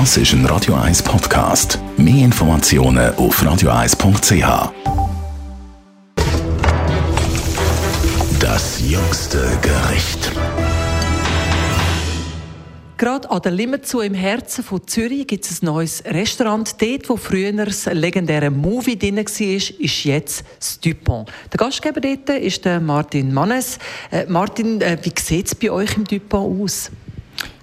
Das ist ein Radio 1 Podcast. Mehr Informationen auf radio1.ch. Das jüngste Gericht. Gerade an der Limmerzu im Herzen von Zürich gibt es ein neues Restaurant. Dort, wo früher das legendäre Movie drin war, ist jetzt das Dupont. Der Gastgeber dort ist Martin Mannes. Äh, Martin, äh, wie sieht es bei euch im Dupont aus?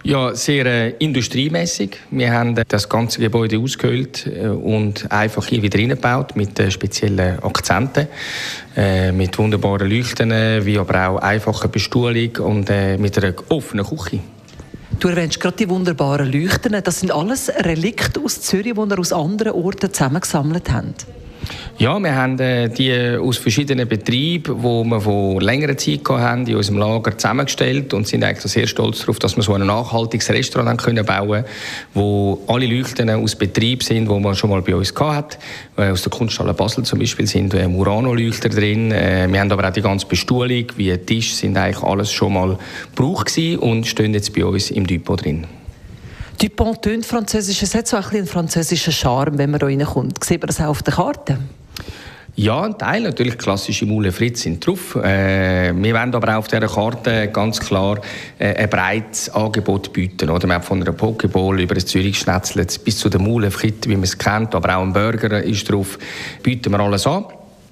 Ja, sehr äh, industriemäßig. Wir haben äh, das ganze Gebäude ausgehöhlt äh, und einfach hier wieder reingebaut mit äh, speziellen Akzenten, äh, mit wunderbaren Leuchten, wie aber auch einfacher Bestuhlung und äh, mit einer offenen Küche. Du erwähnst gerade die wunderbaren Leuchten. Das sind alles Relikte aus Zürich, die ihr aus anderen Orten zusammengesammelt habt. Ja, wir haben äh, die aus verschiedenen Betrieben, die wir von längerer Zeit hatten, in unserem Lager zusammengestellt und sind eigentlich sehr stolz darauf, dass wir so ein nachhaltiges Restaurant können bauen wo alle Leuchten aus Betrieb sind, die man schon mal bei uns hatten. Äh, aus der Kunsthalle Basel zum Beispiel sind äh, Murano-Leuchter drin. Wir haben aber auch die ganze Bestuhlung, wie Tisch, sind eigentlich alles schon mal gebraucht und stehen jetzt bei uns im Depot drin. Dupont tönt französisch. Es hat so ein bisschen einen französischen Charme, wenn man da reinkommt. Sieht man das auch auf der Karte? Ja, ein Teil natürlich klassische Mule Fritz sind drauf. Äh, wir wollen aber auch auf dieser Karte ganz klar äh, ein breites Angebot bieten. Oder? Wir haben von einer Pokeball über das Zürich Schnetzle bis zu der Mule Fritz, wie man es kennt, aber auch ein Burger ist drauf, bieten wir alles an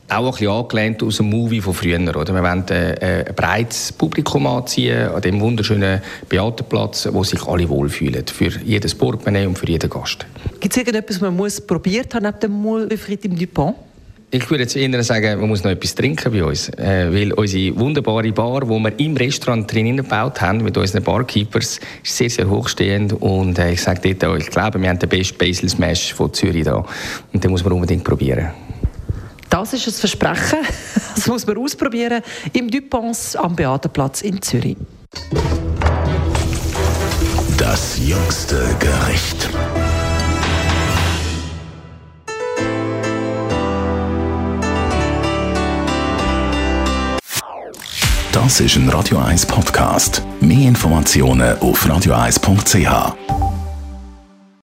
auch ein bisschen angelehnt aus dem Movie von früher. Oder? Wir wollen äh, ein breites Publikum anziehen an dem wunderschönen Beatenplatz, wo sich alle wohlfühlen. Für jedes Portemonnaie und für jeden Gast. Gibt es irgendetwas, was man muss probiert haben neben dem Moulefrit im Dupont? Ich würde jetzt eher sagen, man muss noch etwas trinken bei uns. Äh, weil unsere wunderbare Bar, die wir im Restaurant drin gebaut haben, mit unseren Barkeepers, ist sehr, sehr hochstehend. Und äh, ich sage dort auch, ich glaube, wir haben den besten Basil Smash von Zürich da. Und den muss man unbedingt probieren. Das ist ein Versprechen. Das muss man ausprobieren im Dupont am Beatenplatz in Zürich. Das jüngste Gericht. Das ist ein Radio 1 Podcast. Mehr Informationen auf radio1.ch.